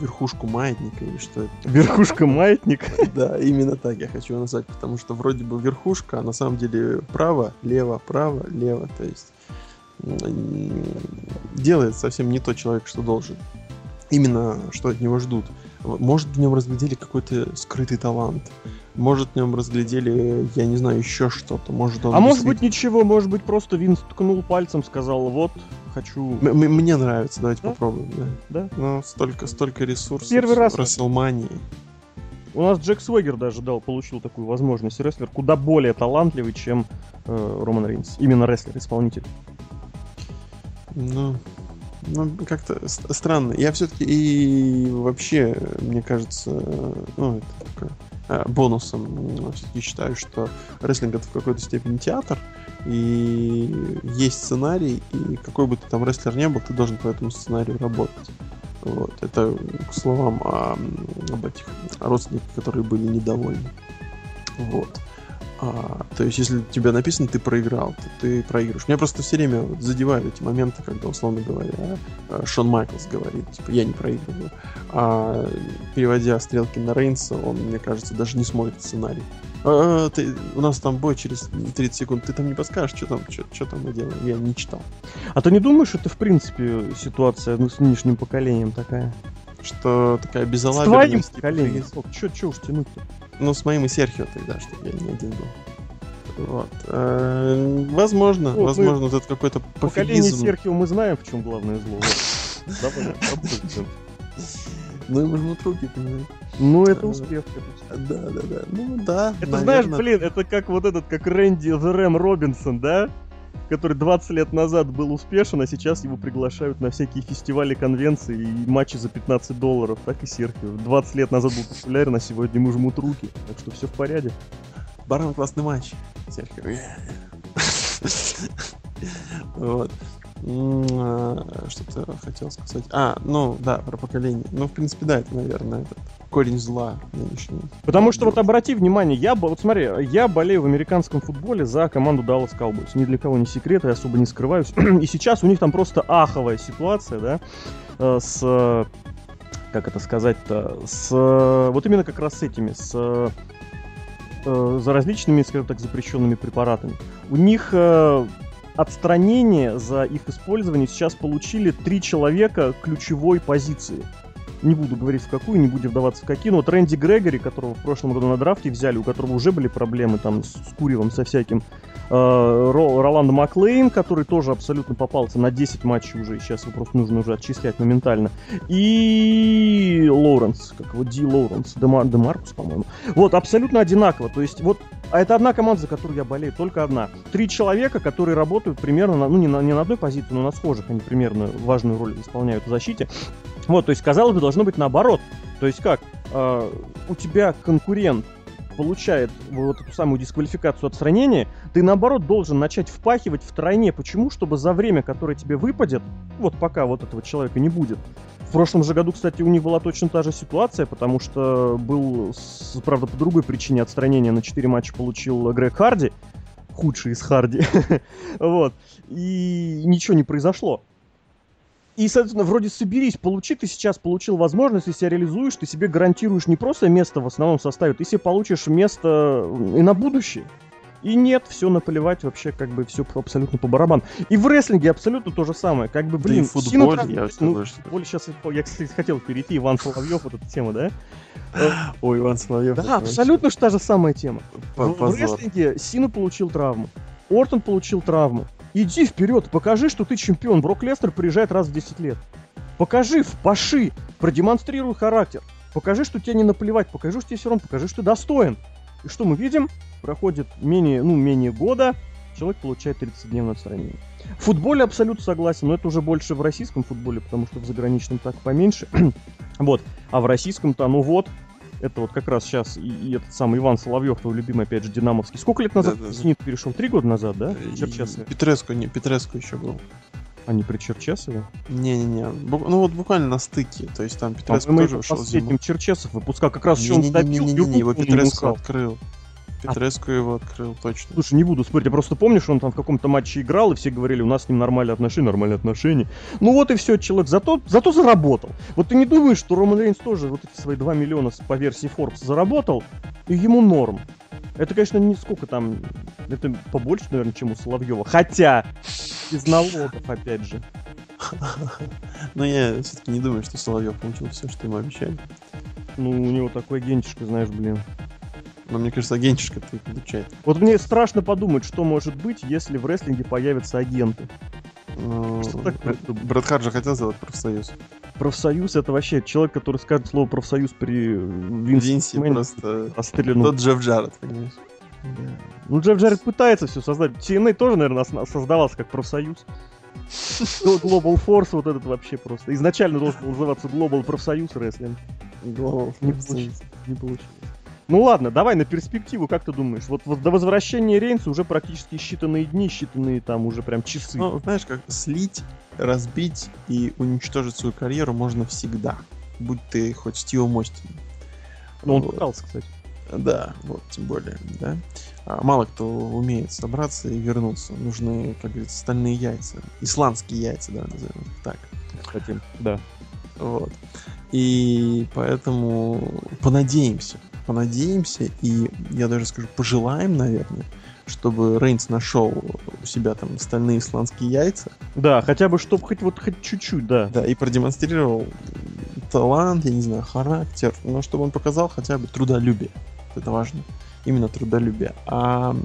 верхушку маятника или что это? Верхушка маятника? Да, именно так я хочу назвать, потому что вроде бы верхушка, а на самом деле право, лево, право, лево, то есть делает совсем не тот человек, что должен. Именно что от него ждут. Может, в нем разглядели какой-то скрытый талант. Может, в нем разглядели, я не знаю, еще что-то. Может, он а может быть ничего, может быть, просто Винс ткнул пальцем, сказал, вот, хочу... М- мне нравится, давайте да? попробуем. Да. да? Ну, столько, столько ресурсов. Первый раз. Расселмании. У нас Джек Свегер даже дал, получил такую возможность. Рестлер куда более талантливый, чем э, Роман Рейнс. Именно рестлер-исполнитель. Ну, ну, как-то странно. Я все-таки и вообще, мне кажется, ну, это такое, бонусом все-таки считаю, что рестлинг это в какой-то степени театр, и есть сценарий, и какой бы ты там рестлер не был, ты должен по этому сценарию работать. Вот. Это к словам о, об этих родственниках, которые были недовольны. Вот. А, то есть, если у тебя написано, ты проиграл, то ты проигрываешь. Меня просто все время вот задевают эти моменты, когда, условно говоря, а, Шон Майклс говорит, типа, я не проигрываю. А переводя стрелки на Рейнса, он, мне кажется, даже не смотрит сценарий. А, а ты, у нас там бой через 30 секунд, ты там не подскажешь, что там, что, что там мы делаем? Я не читал. А ты не думаешь, это, в принципе, ситуация ну, с нынешним поколением такая? Что такая безалаберность? С твоим поколением? Что, что уж тянуть-то? Ну, с моим и Серхио тогда, чтобы я не один был. Вот. Э, возможно, вот возможно, вот это какой-то Поколение Серхио мы знаем, в чем главное зло. Ну, ему жмут руки, понимаешь? Ну, это э, успех. Да, да, да. Ну, да. Это знаешь, блин, это как вот этот, как Рэнди Рэм Робинсон, да? Который 20 лет назад был успешен, а сейчас его приглашают на всякие фестивали, конвенции и матчи за 15 долларов. Так и Серхио. 20 лет назад был популярен, а сегодня ему жмут руки. Так что все в порядке. Барон классный матч. Серхио. Вот. А, что-то хотел сказать. А, ну да, про поколение. Ну, в принципе, да, это, наверное, этот корень зла нынешний. Потому что вот обрати внимание, я, вот смотри, я болею в американском футболе за команду Dallas Cowboys. Ни для кого не секрет, я особо не скрываюсь. И сейчас у них там просто аховая ситуация, да, э, с как это сказать-то, с вот именно как раз с этими, с э, за различными, скажем так, запрещенными препаратами. У них э, отстранение за их использование сейчас получили три человека ключевой позиции. Не буду говорить в какую, не будем вдаваться в какие, но вот Рэнди Грегори, которого в прошлом году на драфте взяли, у которого уже были проблемы там с, с Куревым, со всяким, Роланд Маклейн, который тоже абсолютно попался на 10 матчей уже, сейчас его просто нужно уже отчислять моментально, и Лоуренс, как его Ди Лоуренс, Демар, Демаркус, по-моему. Вот, абсолютно одинаково, то есть вот а это одна команда, за которую я болею, только одна. Три человека, которые работают примерно, на, ну не на, не на одной позиции, но на схожих, они примерно важную роль исполняют в защите. Вот, то есть, казалось бы, должно быть наоборот. То есть как? Э, у тебя конкурент получает вот эту самую дисквалификацию отстранения, ты наоборот должен начать впахивать в тройне. Почему? Чтобы за время, которое тебе выпадет, вот пока вот этого человека не будет, в прошлом же году, кстати, у них была точно та же ситуация, потому что был, правда, по другой причине отстранения на 4 матча получил Грег Харди, худший из Харди, вот, и ничего не произошло. И, соответственно, вроде соберись, получи, ты сейчас получил возможность, если себя реализуешь, ты себе гарантируешь не просто место в основном составе, ты себе получишь место и на будущее. И нет, все наплевать вообще, как бы все абсолютно по барабану. И в рестлинге абсолютно то же самое. Как бы, блин, да в футболе, я ну, футболе сейчас, я, кстати, хотел перейти, Иван Соловьев, вот эта тема, да? Ой, Иван Соловьев. Да, абсолютно же та же самая тема. В рестлинге Сина получил травму, Ортон получил травму. Иди вперед, покажи, что ты чемпион. Брок Лестер приезжает раз в 10 лет. Покажи, впаши, продемонстрируй характер. Покажи, что тебе не наплевать, покажи, что тебе все равно, покажи, что ты достоин. И что мы видим? Проходит менее, ну, менее года, человек получает 30-дневное отстранение. В футболе абсолютно согласен, но это уже больше в российском футболе, потому что в заграничном так поменьше. вот. А в российском-то, ну вот, это вот как раз сейчас и, и этот самый Иван Соловьев, твой любимый, опять же, Динамовский. Сколько лет назад да, да, Зенит перешел? Три года назад, да? Черчесове. Петреско, не, Петреско еще был. А не при Черчесове? Не-не-не, ну вот буквально на стыке, то есть там Петреско тоже ушел зимой. Черчесов выпускал, как раз еще он добил, не, не, не, не, его Петреско открыл. Петреску а... его открыл, точно. Слушай, не буду спорить, я просто помню, что он там в каком-то матче играл, и все говорили, у нас с ним нормальные отношения, нормальные отношения. Ну вот и все, человек зато, зато заработал. Вот ты не думаешь, что Роман Рейнс тоже вот эти свои 2 миллиона по версии Forbes заработал, и ему норм. Это, конечно, не сколько там, это побольше, наверное, чем у Соловьева. Хотя, Без налогов, опять же. Но я все-таки не думаю, что Соловьев получил все, что ему обещали. Ну, у него такой агентишка, знаешь, блин. Но мне кажется, агентишка ты получает. Вот мне страшно подумать, что может быть, если в рестлинге появятся агенты. Ну, Что такое? Брэд Харт же хотел сделать профсоюз. Профсоюз это вообще человек, который скажет слово профсоюз при Винсе Макмене, просто... расстреляну. Тот Джефф Джаред, понимаешь? Ну, Джефф Джаред пытается все создать. TNA тоже, наверное, создавался как профсоюз. Global Force вот этот вообще просто. Изначально должен был называться Global Профсоюз Рестлинг. Глава Не получилось. Не получилось. Ну ладно, давай на перспективу, как ты думаешь? Вот, вот до возвращения Рейнса уже практически считанные дни, считанные там уже прям часы. Ну, знаешь, как слить, разбить и уничтожить свою карьеру можно всегда. Будь ты хоть Стивом Остином. Ну, он Вот. пытался, кстати. Да, вот, тем более, да. А мало кто умеет собраться и вернуться. Нужны, как говорится, стальные яйца. Исландские яйца, да, назовем их так. Кстати, да. Вот. И поэтому понадеемся. Понадеемся, и я даже скажу, пожелаем, наверное, чтобы Рейнс нашел у себя там стальные исландские яйца, Да, хотя бы, чтобы хоть вот хоть чуть-чуть, да. да, и продемонстрировал талант, я не знаю, характер, но чтобы он показал хотя бы трудолюбие. Это важно. Именно трудолюбие. А,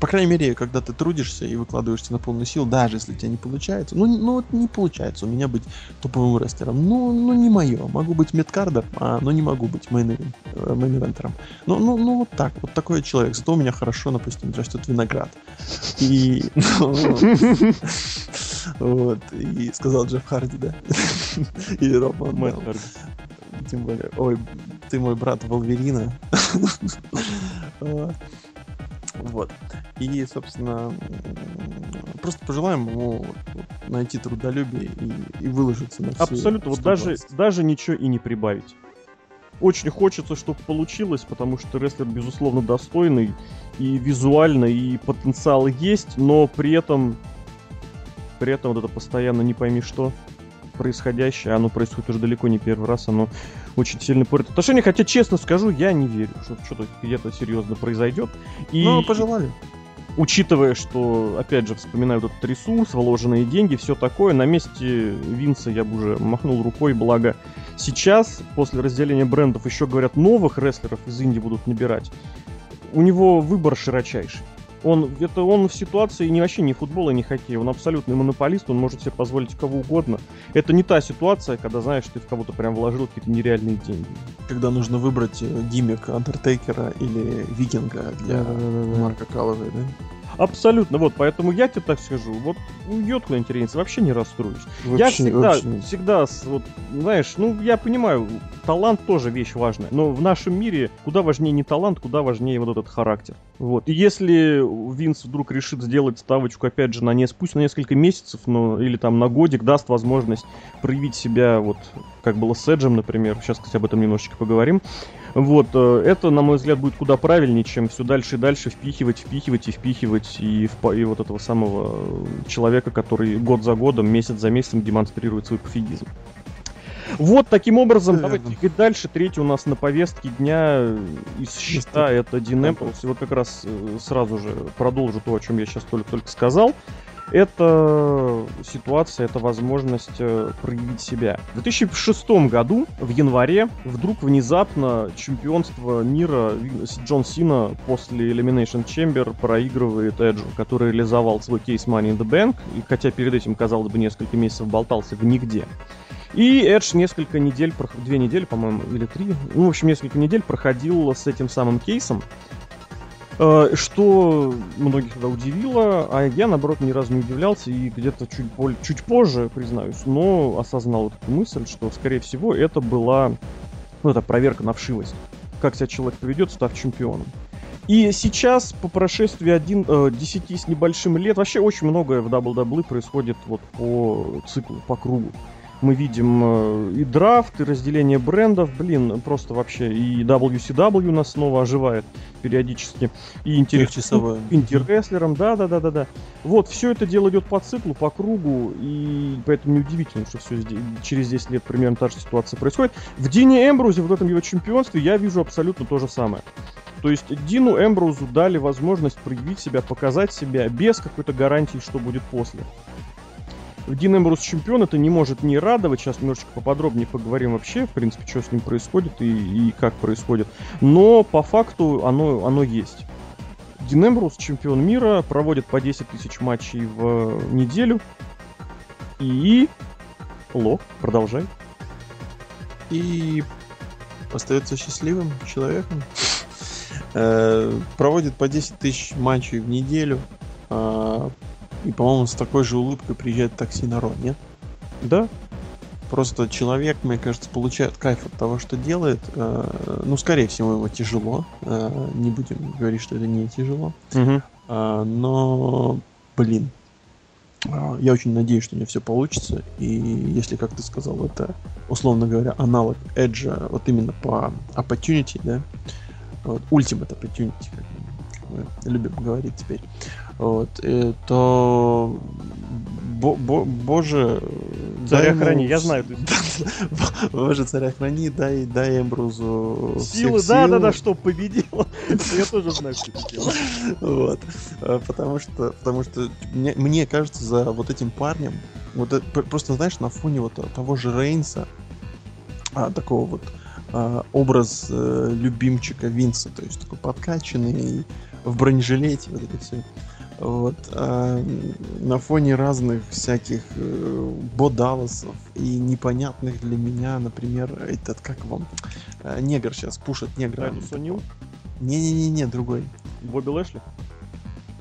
по крайней мере, когда ты трудишься и выкладываешься на полную силу, даже если у тебя не получается, ну, ну вот не получается у меня быть топовым рестлером. Ну, ну не мое. Могу быть midcard ом, а, но не могу быть main- э, main eventer ом. Ну, ну, ну вот так, вот такой человек. Зато у меня хорошо, допустим, растет виноград. И... Вот, и сказал Джефф Харди, да? Или Мэтт Дам. Харди. Тем более, ой, ты мой брат Волверина. Вот. И, собственно, просто пожелаем ему найти трудолюбие и, и выложиться на все Абсолютно, вот даже, даже ничего и не прибавить. Очень хочется, чтобы получилось, потому что рестлер, безусловно, достойный, и визуально, и потенциал есть, но при этом, при этом вот это постоянно не пойми что происходящее, оно происходит уже далеко не первый раз, оно очень сильно портит отношения, хотя, честно скажу, я не верю, что что-то где-то серьезно произойдет. И Ну, пожелали. учитывая, что, опять же, вспоминаю этот ресурс, вложенные деньги, все такое, на месте Винса я бы уже махнул рукой, благо сейчас, после разделения брендов, еще, говорят, новых рестлеров из Индии будут набирать. У него выбор широчайший. Он, это он в ситуации не вообще не футбола, не хоккея, он абсолютный монополист, он может себе позволить кого угодно. Это не та ситуация, когда, знаешь, ты в кого-то прям вложил какие-то нереальные деньги. Когда нужно выбрать э, гиммик Андертейкера или Викинга для Марка Калловой, да? Абсолютно, вот, поэтому я тебе так скажу, вот уйдет куда-нибудь Рейнс, вообще не расстроюсь. я Вообще- всегда, вообще. всегда, вот, знаешь, ну, я понимаю, талант тоже вещь важная, но в нашем мире куда важнее не талант, куда важнее вот этот характер. Вот. И если Винс вдруг решит сделать ставочку, опять же, на не, пусть на несколько месяцев, но, или там на годик, даст возможность проявить себя, вот, как было с Эджем, например, сейчас, кстати, об этом немножечко поговорим, вот, э, это, на мой взгляд, будет куда правильнее, чем все дальше и дальше впихивать, впихивать и впихивать и, впа- и вот этого самого человека, который год за годом, месяц за месяцем демонстрирует свой пофигизм. Вот таким образом, Верно. давайте двигать дальше. Третий у нас на повестке дня из счета это Дин Эмброуз. И вот как раз э, сразу же продолжу то, о чем я сейчас только-только сказал. Это ситуация, это возможность э, проявить себя. В 2006 году, в январе, вдруг внезапно чемпионство мира Джон Сина после Elimination Chamber проигрывает Эджу, который реализовал свой кейс Money in the Bank, и хотя перед этим, казалось бы, несколько месяцев болтался в нигде. И Эдж несколько недель, две недели, по-моему, или три, ну, в общем, несколько недель проходил с этим самым кейсом, Э, что многих тогда удивило, а я, наоборот, ни разу не удивлялся и где-то чуть, боль- чуть позже, признаюсь, но осознал вот эту мысль, что, скорее всего, это была, ну, это проверка на вшивость. Как себя человек поведет, став чемпионом. И сейчас, по прошествии один, э, 10 с небольшим лет, вообще очень многое в WWE происходит вот по циклу, по кругу. Мы видим э, и драфт, и разделение брендов, блин, просто вообще и WCW нас снова оживает периодически, и интерес инди-рестлерам, да-да-да-да-да. Вот, все это дело идет по циклу, по кругу, и поэтому неудивительно, что все через 10 лет примерно та же ситуация происходит. В Дине Эмбрузе, вот в этом его чемпионстве, я вижу абсолютно то же самое. То есть Дину Эмброузу дали возможность проявить себя, показать себя без какой-то гарантии, что будет после. Дин Эмброуз чемпион, это не может не радовать. Сейчас немножечко поподробнее поговорим вообще, в принципе, что с ним происходит и, и как происходит. Но по факту оно, оно есть. Дин Эмброуз, чемпион мира, проводит по 10 тысяч матчей в неделю. И... Лок, продолжай. И остается счастливым человеком. Э, проводит по 10 тысяч матчей в неделю. И, по-моему, с такой же улыбкой приезжает такси народ, нет? Да. Просто человек, мне кажется, получает кайф от того, что делает. Э, ну, скорее всего, ему тяжело. Э, не будем говорить, что это не тяжело. Угу. Но, блин, я очень надеюсь, что у него все получится. И если, как ты сказал, это, условно говоря, аналог Edge, вот именно по opportunity, да, вот, ultimate opportunity, как мы любим говорить теперь, вот, и, то бо, бо, боже, царя ему... храни, я знаю. Боже, царя храни, дай, дай Эмбрузу силы, да, да, да, что победил. Я тоже знаю, что делал. Вот, а, потому что, потому что мне, мне кажется, за вот этим парнем, вот это, просто знаешь, на фоне вот того же Рейнса, а, такого вот а, образ э, любимчика Винса, то есть такой подкачанный в бронежилете, вот это все. Вот, а на фоне разных всяких э, бодалосов и непонятных для меня, например, этот, как вам, э, негр сейчас пушит негра. Сонил? Не-не-не, другой. Бобби Лэшли?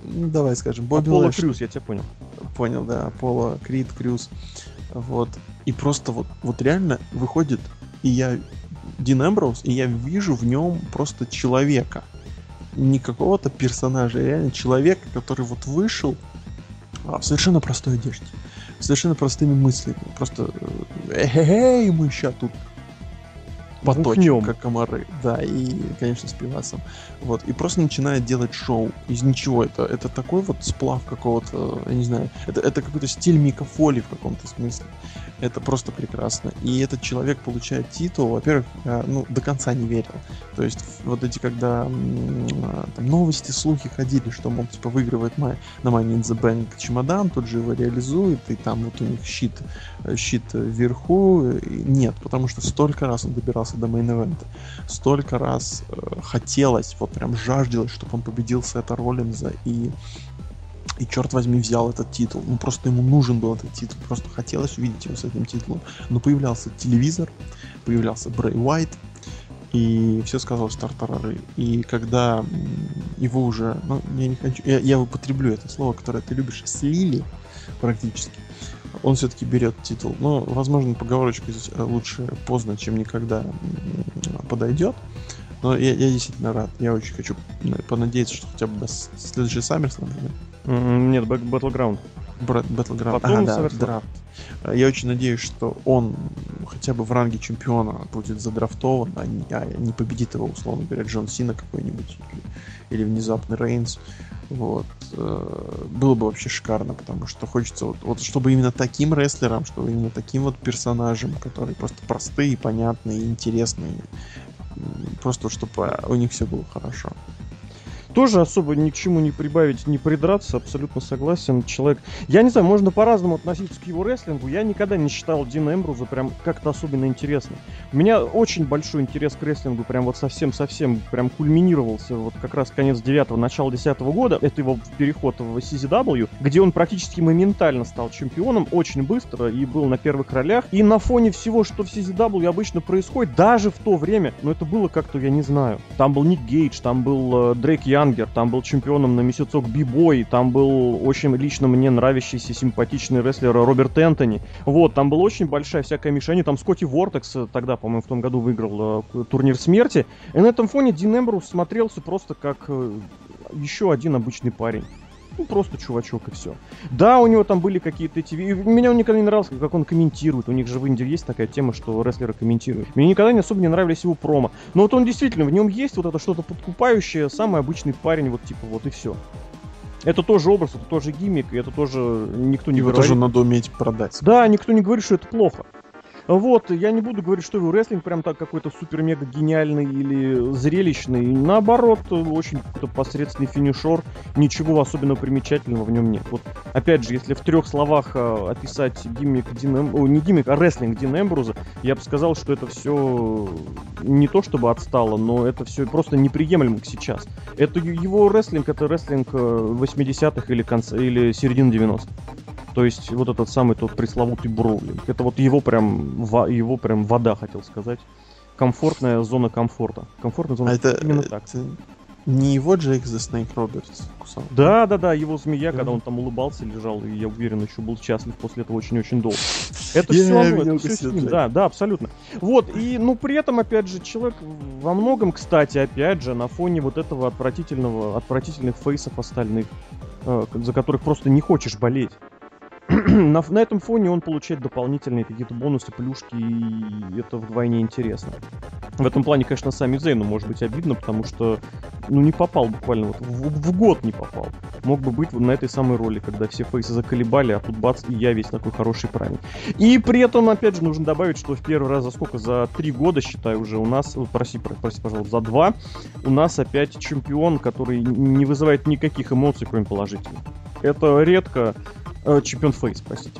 Ну, давай скажем, Бобби Аполло Лэшли. Крюс, я тебя понял. Понял, да, Аполло, Крид, Крюс. Вот. И просто вот, вот реально выходит, и я Дин Эмброуз, и я вижу в нем просто человека не какого-то персонажа, а реально человека, который вот вышел а, в совершенно простой одежде, совершенно простыми мыслями. Просто эй, мы сейчас тут поточим, как комары. Да, и, конечно, с пивасом. Вот. И просто начинает делать шоу из ничего. Это, это такой вот сплав какого-то, я не знаю, это, это какой-то стиль Мика Фоли в каком-то смысле. Это просто прекрасно. И этот человек получает титул, во-первых, я, ну, до конца не верил. То есть вот эти, когда там, новости, слухи ходили, что, мол, типа, выигрывает на Money in the Bank чемодан, тут же его реализует, и там вот у них щит, э, щит вверху. И нет, потому что столько раз он добирался до мейн-эвента, столько раз э, хотелось, вот прям жаждалось, чтобы он победил Сета Роллинза и и черт возьми взял этот титул. Ну просто ему нужен был этот титул, просто хотелось увидеть его с этим титулом. Но появлялся телевизор, появлялся Брей Уайт, и все сказал стартарары. И когда его уже, ну, я не хочу, я, я употреблю это слово, которое ты любишь, слили практически, он все-таки берет титул. Но, возможно, поговорочка здесь э, лучше поздно, чем никогда подойдет. Но я, я действительно рад. Я очень хочу понадеяться, что хотя бы до следующей SummerSlam, например, нет, Battleground. Battleground. Потом ага, да, драфт. Я очень надеюсь, что он хотя бы в ранге чемпиона будет задрафтован, а не, а не победит его, условно говоря, Джон Сина какой-нибудь или, или внезапный Рейнс. Вот. Э, было бы вообще шикарно, потому что хочется вот, вот чтобы именно таким рестлерам, чтобы именно таким вот персонажам, которые просто простые, понятные, интересные, просто чтобы у них все было хорошо тоже особо ни к чему не прибавить, не придраться, абсолютно согласен. Человек, я не знаю, можно по-разному относиться к его рестлингу. Я никогда не считал Дина Эмбруза прям как-то особенно интересным. У меня очень большой интерес к рестлингу, прям вот совсем-совсем прям кульминировался вот как раз конец 9 начало 10 года. Это его переход в CZW, где он практически моментально стал чемпионом, очень быстро и был на первых ролях. И на фоне всего, что в CZW обычно происходит, даже в то время, но это было как-то, я не знаю. Там был Ник Гейдж, там был э, Дрейк Ян, Янгер, там был чемпионом на месяцок Бибой, там был очень лично мне нравящийся симпатичный рестлер Роберт Энтони. Вот, там была очень большая всякая мишень, там Скотти Вортекс тогда, по-моему, в том году выиграл э, турнир смерти. И на этом фоне Дин Эмбрус смотрелся просто как э, еще один обычный парень. Ну, просто чувачок и все. Да, у него там были какие-то эти... Меня он никогда не нравился, как он комментирует. У них же в Индии есть такая тема, что рестлеры комментируют. Мне никогда не особо не нравились его промо. Но вот он действительно, в нем есть вот это что-то подкупающее, самый обычный парень, вот типа вот и все. Это тоже образ, это тоже гиммик, и это тоже никто не Его говорит. тоже надо уметь продать. Да, никто не говорит, что это плохо. Вот, я не буду говорить, что его рестлинг прям так какой-то супер-мега гениальный или зрелищный. Наоборот, очень какой-то посредственный финишер. Ничего особенно примечательного в нем нет. Вот, опять же, если в трех словах э, описать гиммик Дин Эм... О, не гиммик, а рестлинг Дина Эмбруза, я бы сказал, что это все не то чтобы отстало, но это все просто неприемлемо сейчас. Это его рестлинг, это рестлинг 80-х э, или, конца, или середины 90-х. То есть вот этот самый тот пресловутый броулинг. Это вот его прям, его прям вода, хотел сказать. Комфортная зона комфорта. Комфортная зона а это, именно это, так. Не его Джейк the Snake Робертс кусал? Да, да, да, его змея, когда он там улыбался, лежал, и я уверен, еще был счастлив после этого очень-очень долго. Это все равно, это все с ним, да, да, абсолютно. Вот, и, ну, при этом, опять же, человек во многом, кстати, опять же, на фоне вот этого отвратительного, отвратительных фейсов остальных, э, за которых просто не хочешь болеть. на, на этом фоне он получает дополнительные какие-то бонусы, плюшки, и это вдвойне интересно. В этом плане, конечно, сами Зейну может быть обидно, потому что, ну, не попал буквально, вот в, в год не попал. Мог бы быть на этой самой роли, когда все фейсы заколебали, а тут бац, и я весь такой хороший правильный. И при этом, опять же, нужно добавить, что в первый раз за сколько? За три года, считаю, уже у нас, проси, прости, пожалуйста, за два, у нас опять чемпион, который не вызывает никаких эмоций, кроме положительных. Это редко Э, чемпион Фейс, простите.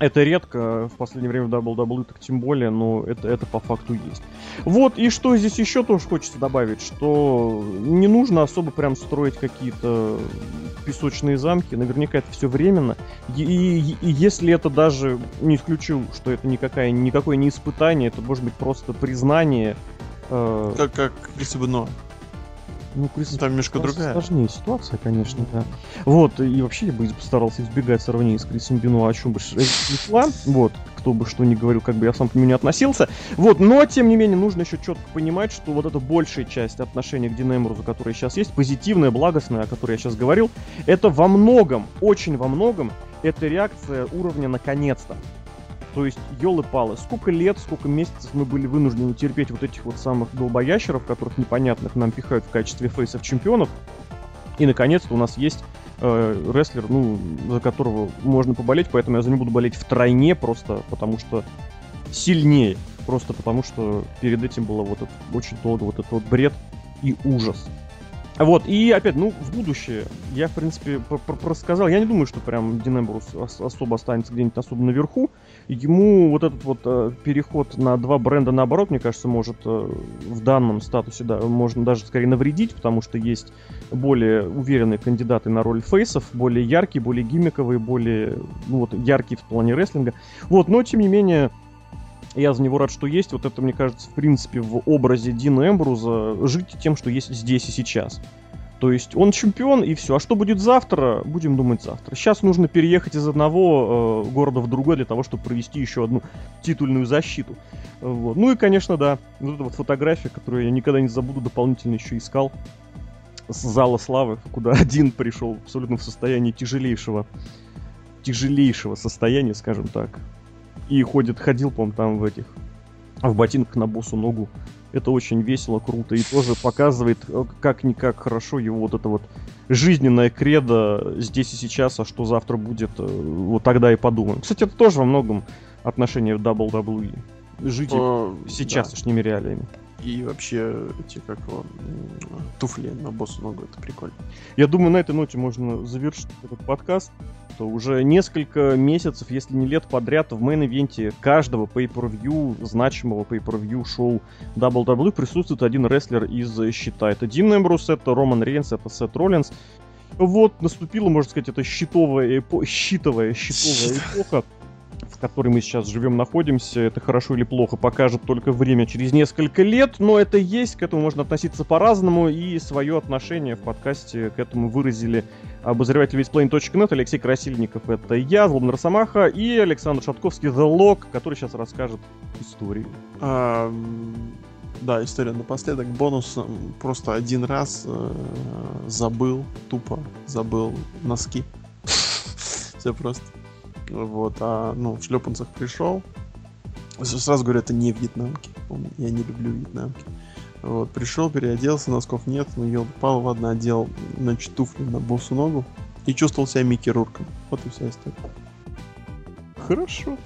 Это редко, в последнее время в WWE так тем более, но это, это по факту есть. Вот, и что здесь еще тоже хочется добавить, что не нужно особо прям строить какие-то песочные замки, наверняка это все временно. И, и, и если это даже, не исключу, что это никакая, никакое не испытание, это может быть просто признание. Э... Как, как Криса Бено. Ну, Крис, там немножко другая. Сложнее ситуация, конечно, да. Вот, и вообще я бы постарался избегать сравнения с Крисом Бину, о чем бы шла. Вот, кто бы что ни говорил, как бы я сам к нему не относился. Вот, но, тем не менее, нужно еще четко понимать, что вот эта большая часть отношения к Динемрузу, которая сейчас есть, позитивная, благостная, о которой я сейчас говорил, это во многом, очень во многом, это реакция уровня наконец-то. То есть, елы-палы, сколько лет, сколько месяцев мы были вынуждены терпеть вот этих вот самых долбоящеров, которых непонятных нам пихают в качестве фейсов чемпионов. И, наконец-то, у нас есть э, рестлер, ну, за которого можно поболеть, поэтому я за него буду болеть втройне, просто потому что сильнее. Просто потому что перед этим было вот это, очень долго вот этот вот бред и ужас. Вот, и опять, ну, в будущее, я, в принципе, рассказал, я не думаю, что прям Динебрус особо останется где-нибудь особо наверху. Ему вот этот вот э, переход на два бренда наоборот, мне кажется, может э, в данном статусе, да, можно даже скорее навредить, потому что есть более уверенные кандидаты на роль фейсов, более яркие, более гиммиковые, более, ну, вот, яркие в плане рестлинга. Вот, но, тем не менее, я за него рад, что есть. Вот это, мне кажется, в принципе, в образе Дина Эмбруза жить тем, что есть здесь и сейчас. То есть он чемпион и все. А что будет завтра, будем думать завтра. Сейчас нужно переехать из одного э, города в другой для того, чтобы провести еще одну титульную защиту. Вот. Ну и, конечно, да, вот эта вот фотография, которую я никогда не забуду, дополнительно еще искал с зала славы, куда один пришел абсолютно в состоянии тяжелейшего, тяжелейшего состояния, скажем так и ходит, ходил, по там в этих, в ботинках на босу ногу. Это очень весело, круто и тоже показывает, э, как-никак хорошо его вот это вот жизненное кредо здесь и сейчас, а что завтра будет, э, вот тогда и подумаем. Кстати, это тоже во многом отношение WWE. Жить О, сейчасшними да. реалиями. И вообще эти, как его, туфли на босу ногу, это прикольно. Я думаю, на этой ноте можно завершить этот подкаст что уже несколько месяцев, если не лет подряд в main event е каждого pay-per-view, значимого pay-per-view шоу WWE присутствует один рестлер из щита. Это Дин Эмбрус, это Роман Рейнс, это Сет Роллинс. Вот, наступила, можно сказать, это щитовая, эпо... щитовая, щитовая эпоха в которой мы сейчас живем, находимся, это хорошо или плохо, покажет только время через несколько лет, но это есть, к этому можно относиться по-разному, и свое отношение в подкасте к этому выразили обозреватель весьplain.net, Алексей Красильников, это я, Злобный Росомаха, и Александр Шатковский, The Lock, который сейчас расскажет историю. А, да, история напоследок. Бонус просто один раз э, забыл, тупо забыл носки. Все просто. Вот, а ну, в шлепанцах пришел. Сразу говорю, это не вьетнамки. Я не люблю вьетнамки. Вот, пришел, переоделся, носков нет, но я упал в одно, одел, значит, туфли на босу ногу и чувствовал себя Микки Рурком. Вот и вся история. Хорошо.